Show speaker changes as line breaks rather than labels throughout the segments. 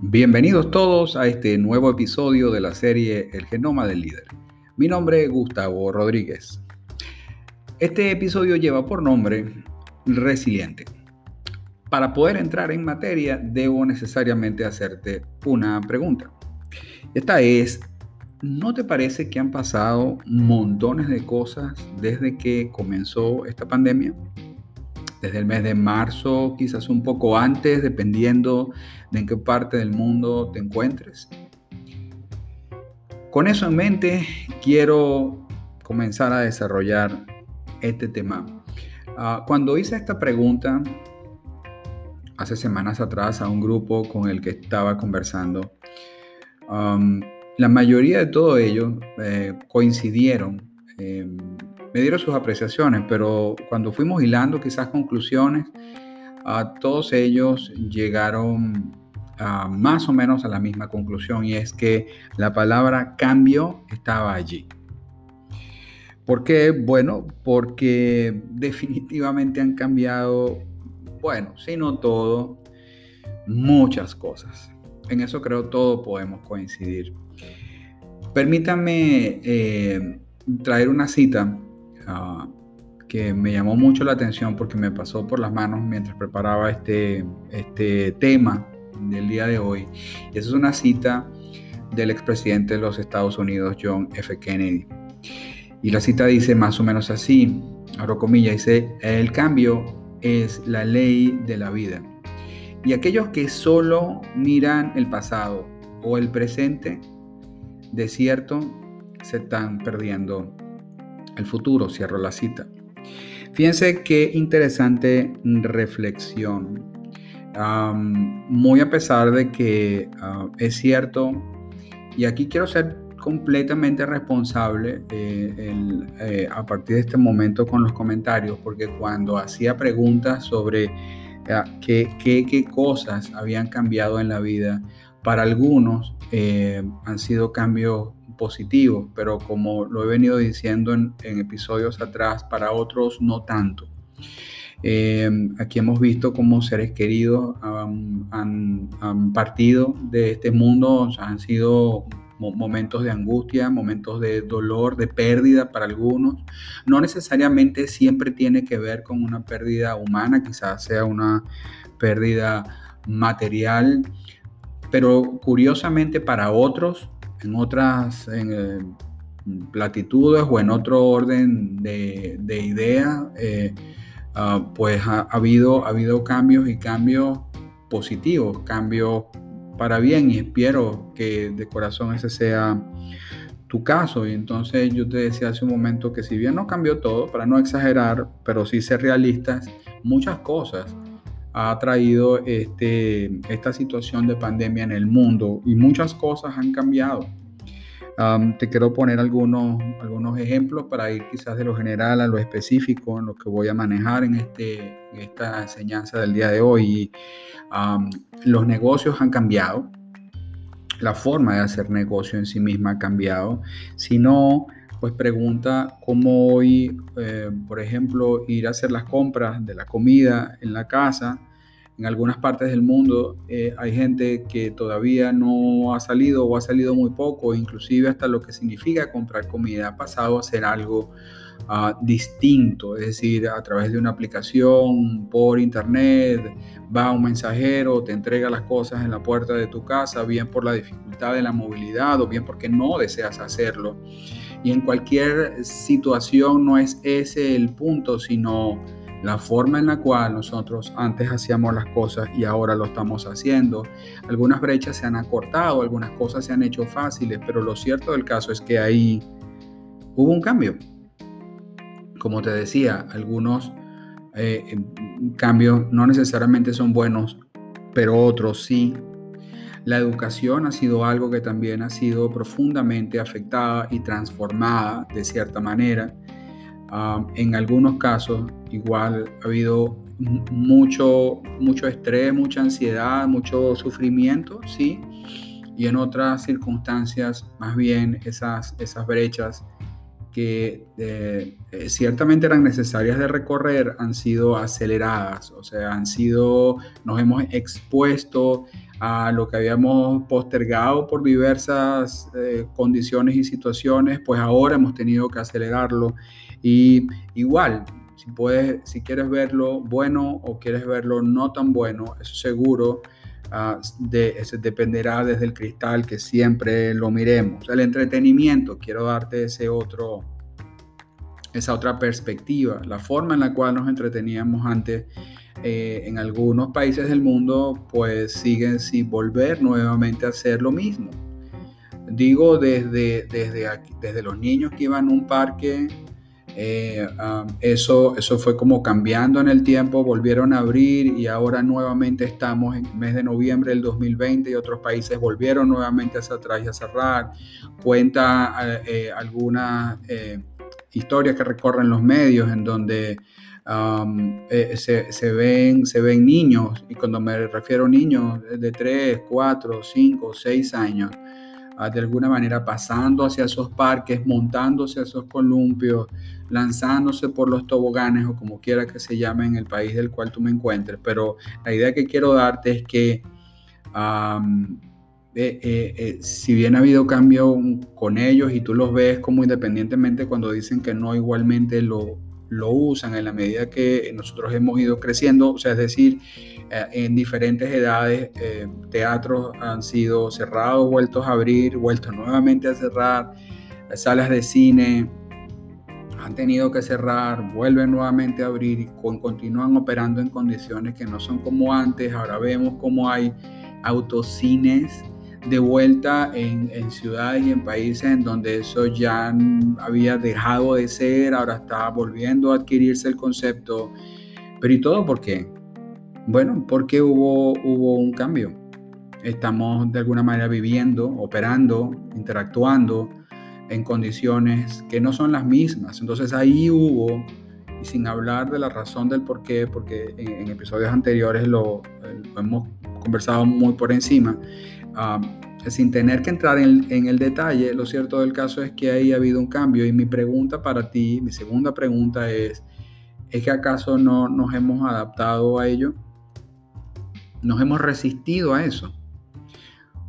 Bienvenidos todos a este nuevo episodio de la serie El Genoma del Líder. Mi nombre es Gustavo Rodríguez. Este episodio lleva por nombre Resiliente. Para poder entrar en materia, debo necesariamente hacerte una pregunta. Esta es, ¿no te parece que han pasado montones de cosas desde que comenzó esta pandemia? Desde el mes de marzo, quizás un poco antes, dependiendo de en qué parte del mundo te encuentres. Con eso en mente, quiero comenzar a desarrollar este tema. Ah, cuando hice esta pregunta hace semanas atrás a un grupo con el que estaba conversando, la mayoría de todos ellos eh, coincidieron me dieron sus apreciaciones, pero cuando fuimos hilando quizás conclusiones, a todos ellos llegaron más o menos a la misma conclusión y es que la palabra cambio estaba allí. ¿Por qué? Bueno, porque definitivamente han cambiado, bueno, si no todo, muchas cosas. En eso creo todo podemos coincidir. Permítanme eh, traer una cita Que me llamó mucho la atención porque me pasó por las manos mientras preparaba este, este tema del día de hoy. Esa es una cita del expresidente de los Estados Unidos, John F. Kennedy. Y la cita dice más o menos así, abro comillas, dice, el cambio es la ley de la vida. Y aquellos que solo miran el pasado o el presente, de cierto, se están perdiendo el futuro, cierro la cita. Fíjense qué interesante reflexión. muy a pesar de que ah, es cierto, y aquí quiero ser completamente responsable eh, eh, a partir de este momento con los comentarios, porque cuando hacía preguntas sobre ah, qué, qué, cosas habían cambiado en la vida, para algunos eh, han sido cambios positivos, pero como lo he venido diciendo en, episodios atrás, para otros no tanto. Eh, aquí hemos visto cómo seres queridos han, partido de este mundo, han sido momentos de angustia, momentos de dolor, de pérdida para algunos. No necesariamente siempre tiene que ver con una pérdida humana, quizás sea una pérdida material, pero curiosamente para otros en otras eh, platitudes o en otro orden de, de ideas, eh, ah, pues ha, habido, ha habido cambios y cambios positivos, cambios para bien y espero que de corazón ese sea tu caso. Y entonces yo te decía hace un momento que si bien no cambió todo, para no exagerar, pero sí ser realistas, muchas cosas ha traído este, esta situación de pandemia en el mundo y muchas cosas han cambiado. te quiero poner algunos, algunos ejemplos para ir quizás de lo general a lo específico en lo que voy a manejar en, este, esta enseñanza del día de hoy. los negocios han cambiado, la forma de hacer negocio en sí misma ha cambiado. Si no, pues pregunta cómo hoy, eh, por ejemplo, ir a hacer las compras de la comida en la casa en algunas partes del mundo eh, hay gente que todavía no ha salido o ha salido muy poco, inclusive hasta lo que significa comprar comida ha pasado a ser algo ah, distinto, es decir, a través de una aplicación, por internet, va un mensajero, te entrega las cosas en la puerta de tu casa, bien por la dificultad de la movilidad o bien porque no deseas hacerlo. Y en cualquier situación no es ese el punto, sino la forma en la cual nosotros antes hacíamos las cosas y ahora lo estamos haciendo. Algunas brechas se han acortado, algunas cosas se han hecho fáciles, pero lo cierto del caso es que ahí hubo un cambio. Como te decía, algunos eh, cambios no necesariamente son buenos, pero otros sí. La educación ha sido algo que también ha sido profundamente afectada y transformada de cierta manera en algunos casos, igual ha habido mucho, mucho estrés, mucha ansiedad, mucho sufrimiento, sí. Y en otras circunstancias, más bien esas, esas brechas que eh, eh, ciertamente eran necesarias de recorrer han sido aceleradas, o sea, han sido, nos hemos expuesto a lo que habíamos postergado por diversas eh, condiciones y situaciones, pues ahora hemos tenido que acelerarlo y igual, si puedes, si quieres verlo bueno o quieres verlo no tan bueno, eso seguro uh, de, dependerá desde el cristal que siempre lo miremos. El entretenimiento, quiero darte ese otro, esa otra perspectiva, la forma en la cual nos entreteníamos antes. Eh, en algunos países del mundo pues siguen sin volver nuevamente a hacer lo mismo. Digo desde, desde, desde los niños que iban a un parque eh, eso, eso fue como cambiando en el tiempo, volvieron a abrir y ahora nuevamente estamos en el mes de noviembre del 2020 y otros países volvieron nuevamente hacia atrás y a cerrar. Cuenta eh, eh, algunas historias que recorren los medios en donde se, se, ven, se ven niños, y cuando me refiero a niños de 3, 4, 5, 6 años, ah, de alguna manera pasando hacia esos parques, montándose a esos columpios, lanzándose por los toboganes o como quiera que se llame en el país del cual tú me encuentres. Pero la idea que quiero darte es que eh, eh, eh, si bien ha habido cambio con ellos y tú los ves como independientemente cuando dicen que no, igualmente lo, lo usan en la medida que nosotros hemos ido creciendo, o sea, es decir, en diferentes edades, teatros han sido cerrados, vueltos a abrir, vueltos nuevamente a cerrar, salas de cine, han tenido que cerrar, vuelven nuevamente a abrir y continúan operando en condiciones que no son como antes. Ahora vemos cómo hay autocines de vuelta en, ciudades y en países en donde eso ya había dejado de ser, ahora está volviendo a adquirirse el concepto. Pero ¿y todo por qué? Bueno, porque hubo, hubo un cambio. Estamos de alguna manera viviendo, operando, interactuando en condiciones que no son las mismas. Entonces ahí hubo, y sin hablar de la razón del por qué, porque en, episodios anteriores lo, hemos conversado muy por encima, ah, sin tener que entrar en, en, el detalle, lo cierto del caso es que ahí ha habido un cambio. Y mi pregunta para ti, mi segunda pregunta es, ¿es que acaso no nos hemos adaptado a ello? ¿Nos hemos resistido a eso?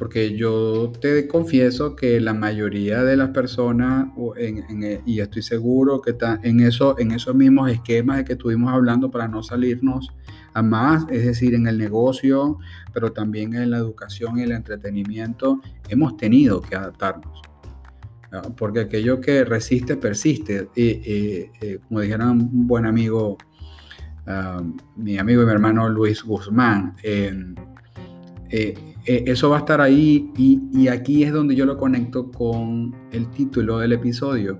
porque yo te confieso que la mayoría de las personas, eh, y estoy seguro que está en, eso, en esos mismos esquemas de que estuvimos hablando para no salirnos a más, es decir, en el negocio, pero también en la educación y el entretenimiento, hemos tenido que adaptarnos. Porque aquello que resiste, persiste. Y, como dijera un buen amigo, ah, mi amigo y mi hermano Luis Guzmán, eh, eh, eso va a estar ahí y, aquí es donde yo lo conecto con el título del episodio.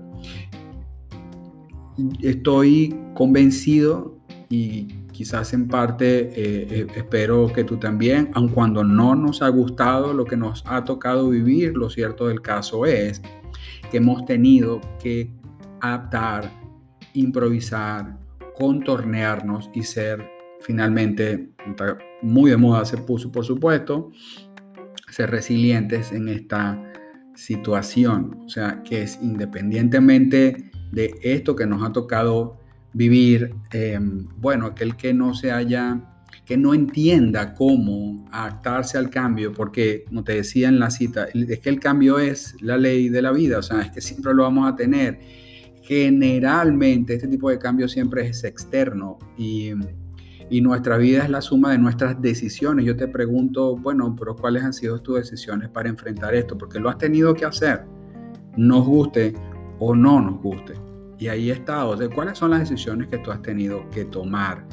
Estoy convencido y quizás en parte eh, eh, espero que tú también, aun cuando no nos ha gustado lo que nos ha tocado vivir, lo cierto del caso es que hemos tenido que adaptar, improvisar, contornearnos y ser finalmente, muy de moda se puso, por supuesto, ser resilientes en esta situación. O sea, que es independientemente de esto que nos ha tocado vivir, em, bueno, aquel que no se haya, que no entienda cómo adaptarse al cambio, porque como te decía en la cita, es que el cambio es la ley de la vida, o sea, es que siempre lo vamos a tener. Generalmente este tipo de cambio siempre es externo y y nuestra vida es la suma de nuestras decisiones. Yo te pregunto, bueno, pero ¿cuáles han sido tus decisiones para enfrentar esto? Porque lo has tenido que hacer, nos guste o no nos guste. Y ahí está, o ¿cuáles son las decisiones que tú has tenido que tomar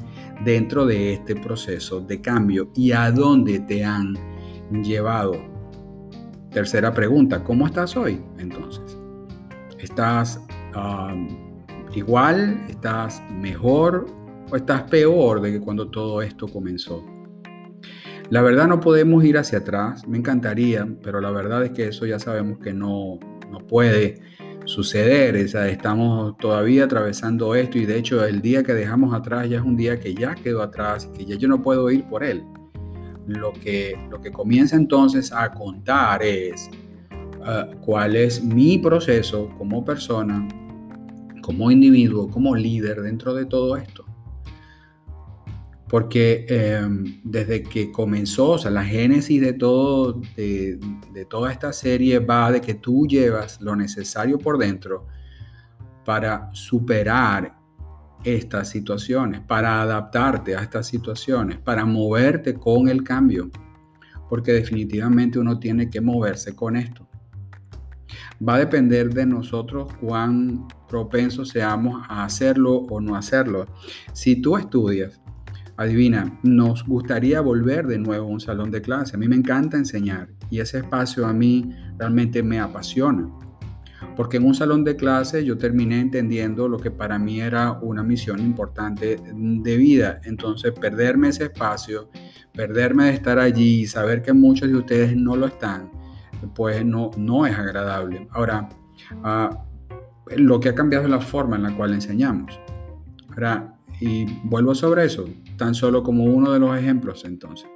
dentro de este proceso de cambio y a dónde te han llevado? Tercera pregunta, ¿cómo estás hoy entonces? ¿Estás igual? ¿Estás mejor? o estás peor de que cuando todo esto comenzó. La verdad no podemos ir hacia atrás, me encantaría, pero la verdad es que eso ya sabemos que no, no puede suceder, estamos todavía atravesando esto y de hecho el día que dejamos atrás ya es un día que ya quedó atrás y que ya yo no puedo ir por él. Lo que, lo que comienza entonces a contar es ah, cuál es mi proceso como persona como individuo, como líder dentro de todo esto. Porque em, desde que comenzó, o sea, la génesis de, todo, de, de toda esta serie va de que tú llevas lo necesario por dentro para superar estas situaciones, para adaptarte a estas situaciones, para moverte con el cambio, porque definitivamente uno tiene que moverse con esto. Va a depender de nosotros cuán propensos seamos a hacerlo o no hacerlo. Si tú estudias, adivina, nos gustaría volver de nuevo a un salón de clase. A mí me encanta enseñar y ese espacio a mí realmente me apasiona. Porque en un salón de clase yo terminé entendiendo lo que para mí era una misión importante de vida. Entonces, perderme ese espacio, perderme de estar allí y saber que muchos de ustedes no lo están, pues no, no es agradable. Ahora, ah, lo que ha cambiado es la forma en la cual enseñamos. Ahora, y vuelvo sobre eso, tan solo como uno de los ejemplos entonces.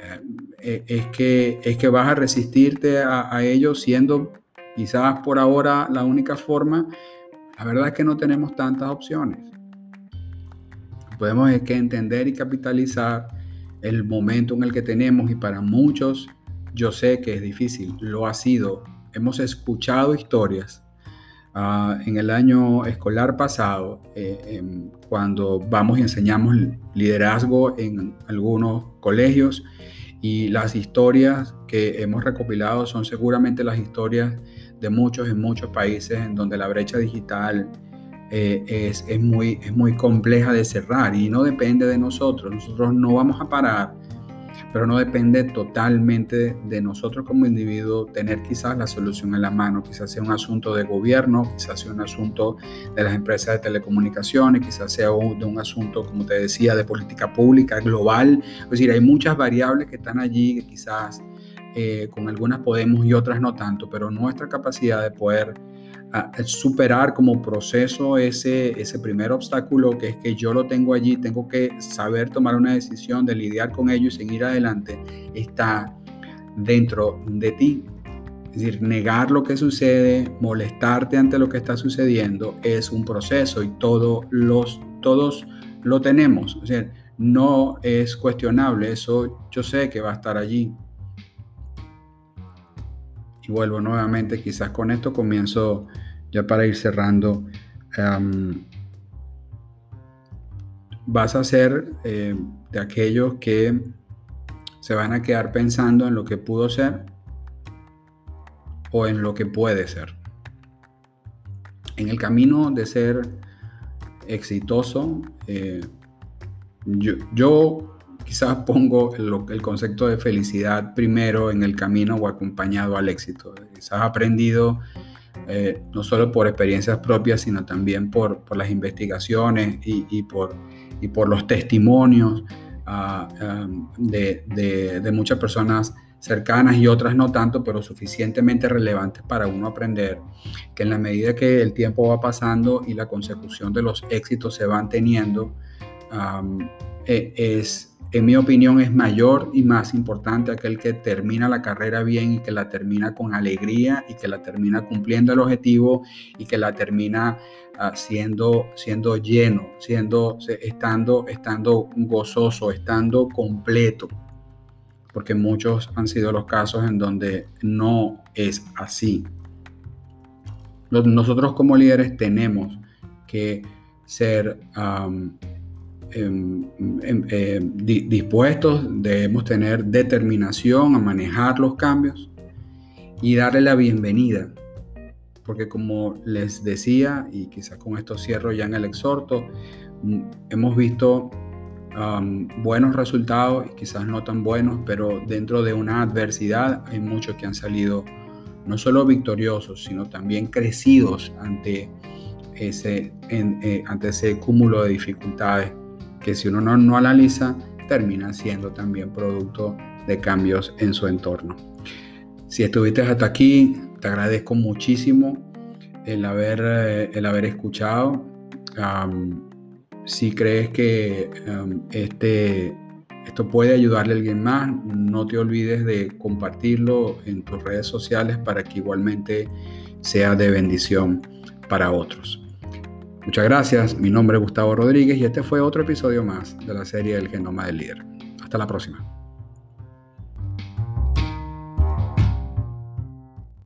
Eh, eh, es, que, es que vas a resistirte a, a ello siendo Quizás por ahora la única forma, la verdad es que no tenemos tantas opciones. Podemos que entender y capitalizar el momento en el que tenemos y para muchos yo sé que es difícil, lo ha sido. Hemos escuchado historias ah, en el año escolar pasado, eh, cuando vamos y enseñamos liderazgo en algunos colegios y las historias que hemos recopilado son seguramente las historias de muchos en muchos países en donde la brecha digital eh, es, es, muy, es muy compleja de cerrar y no depende de nosotros. Nosotros no vamos a parar, pero no depende totalmente de nosotros como individuo tener quizás la solución en la mano. Quizás sea un asunto de gobierno, quizás sea un asunto de las empresas de telecomunicaciones, quizás sea un, de un asunto, como te decía, de política pública global. Es decir, hay muchas variables que están allí que quizás eh, con algunas podemos y otras no tanto, pero nuestra capacidad de poder superar como proceso ese, ese primer obstáculo que es que yo lo tengo allí, tengo que saber tomar una decisión de lidiar con ello y seguir adelante, está dentro de ti. Es decir, negar lo que sucede, molestarte ante lo que está sucediendo es un proceso y todos los, todos lo tenemos. No es cuestionable, eso yo sé que va a estar allí. Y vuelvo nuevamente, quizás con esto comienzo ya para ir cerrando. vas a ser eh, de aquellos que se van a quedar pensando en lo que pudo ser o en lo que puede ser. En el camino de ser exitoso, eh, yo, yo quizás pongo el, concepto de felicidad primero en el camino o acompañado al éxito. Quizás aprendido eh, no solo por experiencias propias, sino también por, las investigaciones y, por, y por los testimonios ah, um, de, muchas personas cercanas y otras no tanto, pero suficientemente relevantes para uno aprender que en la medida que el tiempo va pasando y la consecución de los éxitos se van teniendo, um, es, en mi opinión, es mayor y más importante aquel que termina la carrera bien y que la termina con alegría y que la termina cumpliendo el objetivo y que la termina uh, siendo, siendo lleno, siendo, estando, estando gozoso, estando completo. Porque muchos han sido los casos en donde no es así. Nosotros como líderes tenemos que ser em, em, dispuestos, debemos tener determinación a manejar los cambios y darle la bienvenida. Porque como les decía, y quizás con esto cierro ya en el exhorto, mm, hemos visto buenos resultados quizás no tan buenos, pero dentro de una adversidad hay muchos que han salido no solo victoriosos, sino también crecidos ante ese, eh, ante ese cúmulo de dificultades que si uno no, no analiza, termina siendo también producto de cambios en su entorno. Si estuviste hasta aquí, te agradezco muchísimo el haber, eh, el haber escuchado. si crees que este, esto puede ayudarle a alguien más, no te olvides de compartirlo en tus redes sociales para que igualmente sea de bendición para otros. Muchas gracias, mi nombre es Gustavo Rodríguez y este fue otro episodio más de la serie El Genoma del Líder. Hasta la próxima.